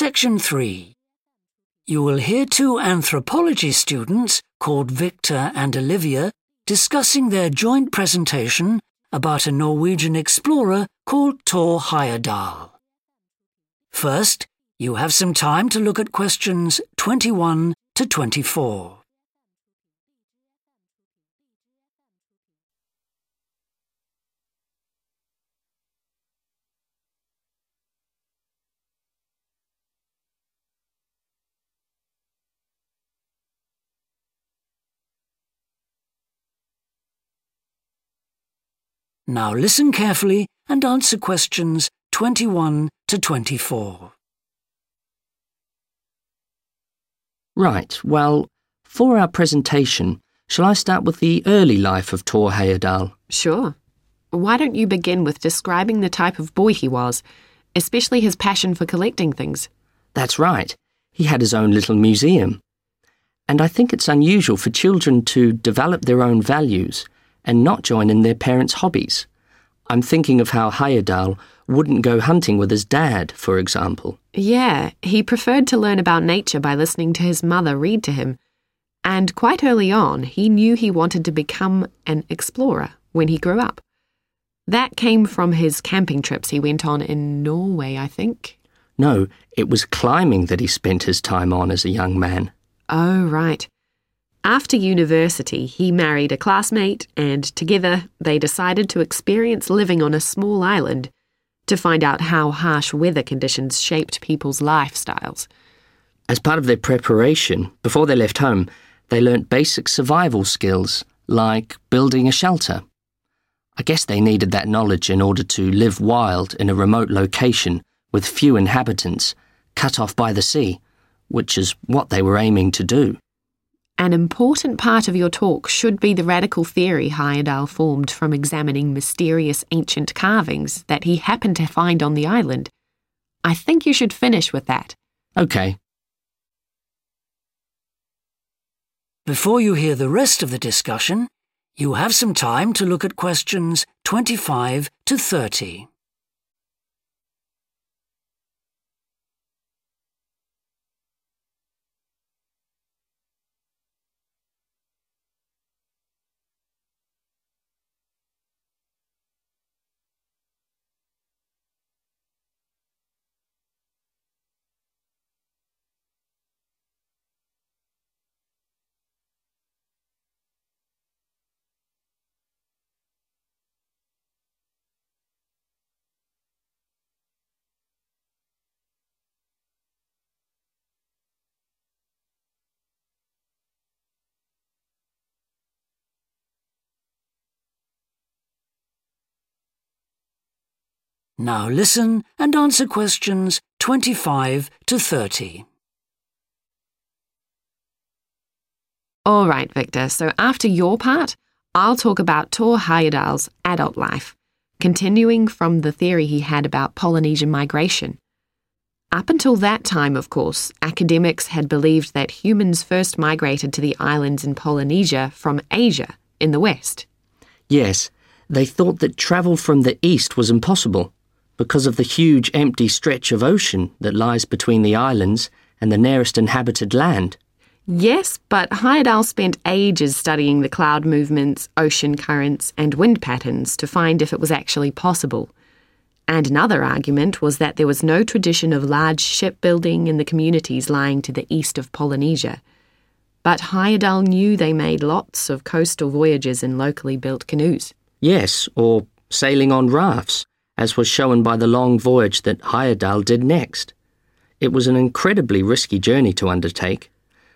Section 3. You will hear two anthropology students called Victor and Olivia discussing their joint presentation about a Norwegian explorer called Thor Heyerdahl. First, you have some time to look at questions 21 to 24. Now listen carefully and answer questions 21 to 24. Right, well, for our presentation, shall I start with the early life of Thor Heyerdahl? Sure. Why don't you begin with describing the type of boy he was, especially his passion for collecting things? That's right. He had his own little museum. And I think it's unusual for children to develop their own values and not join in their parents' hobbies. I'm thinking of how Heyerdahl wouldn't go hunting with his dad, for example. Yeah, he preferred to learn about nature by listening to his mother read to him. And quite early on, he knew he wanted to become an explorer when he grew up. That came from his camping trips he went on in Norway, I think. No, it was climbing that he spent his time on as a young man. Oh, right. After university, he married a classmate, and together they decided to experience living on a small island to find out how harsh weather conditions shaped people's lifestyles. As part of their preparation, before they left home, they learnt basic survival skills like building a shelter. I guess they needed that knowledge in order to live wild in a remote location with few inhabitants, cut off by the sea, which is what they were aiming to do. An important part of your talk should be the radical theory Heyerdahl formed from examining mysterious ancient carvings that he happened to find on the island. I think you should finish with that. OK. Before you hear the rest of the discussion, you have some time to look at questions 25 to 30. Now listen and answer questions 25 to 30. All right, Victor, so after your part, I'll talk about Thor Heyerdahl's adult life, continuing from the theory he had about Polynesian migration. Up until that time, of course, academics had believed that humans first migrated to the islands in Polynesia from Asia in the west. Yes, they thought that travel from the east was impossible because of the huge empty stretch of ocean that lies between the islands and the nearest inhabited land. Yes, but Heyerdahl spent ages studying the cloud movements, ocean currents, and wind patterns to find if it was actually possible. And another argument was that there was no tradition of large shipbuilding in the communities lying to the east of Polynesia. But Heyerdahl knew they made lots of coastal voyages in locally built canoes. Yes, or sailing on rafts as was shown by the long voyage that Heyerdahl did next. It was an incredibly risky journey to undertake.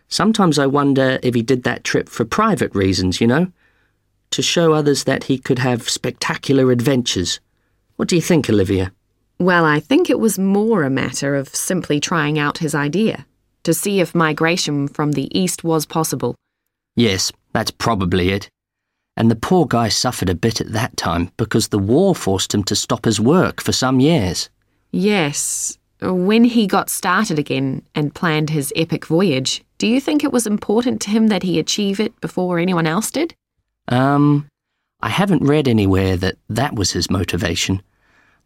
Sometimes I wonder if he did that trip for private reasons, you know? To show others that he could have spectacular adventures. What do you think, Olivia? Well, I think it was more a matter of simply trying out his idea, to see if migration from the east was possible. Yes, that's probably it and the poor guy suffered a bit at that time because the war forced him to stop his work for some years. Yes. When he got started again and planned his epic voyage, do you think it was important to him that he achieve it before anyone else did? Um, I haven't read anywhere that that was his motivation.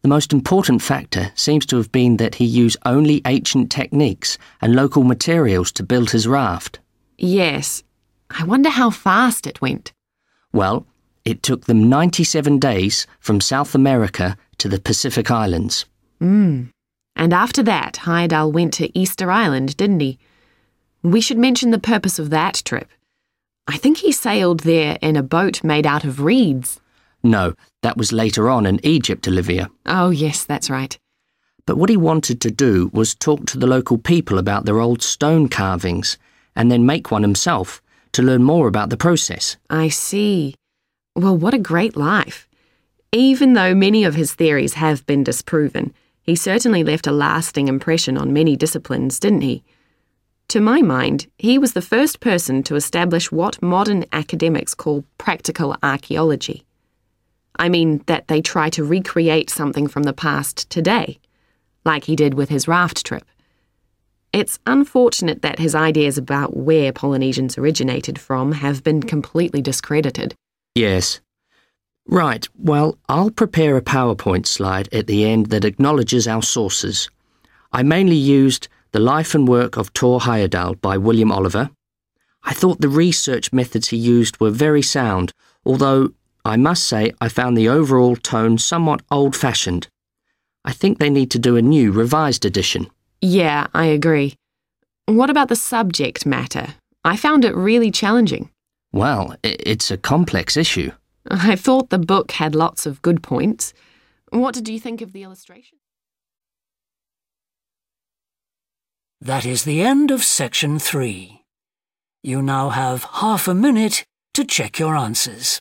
The most important factor seems to have been that he used only ancient techniques and local materials to build his raft. Yes. I wonder how fast it went. Well, it took them 97 days from South America to the Pacific Islands. Mm. And after that, Heyerdahl went to Easter Island, didn't he? We should mention the purpose of that trip. I think he sailed there in a boat made out of reeds. No, that was later on in Egypt, Olivia. Oh, yes, that's right. But what he wanted to do was talk to the local people about their old stone carvings and then make one himself to learn more about the process. I see. Well, what a great life. Even though many of his theories have been disproven, he certainly left a lasting impression on many disciplines, didn't he? To my mind, he was the first person to establish what modern academics call practical archaeology. I mean, that they try to recreate something from the past today, like he did with his raft trip. It's unfortunate that his ideas about where Polynesians originated from have been completely discredited. Yes. Right, well, I'll prepare a PowerPoint slide at the end that acknowledges our sources. I mainly used The Life and Work of Thor Heyerdahl by William Oliver. I thought the research methods he used were very sound, although I must say I found the overall tone somewhat old fashioned. I think they need to do a new, revised edition. Yeah, I agree. What about the subject matter? I found it really challenging. Well, it's a complex issue. I thought the book had lots of good points. What did you think of the illustration? That is the end of section three. You now have half a minute to check your answers.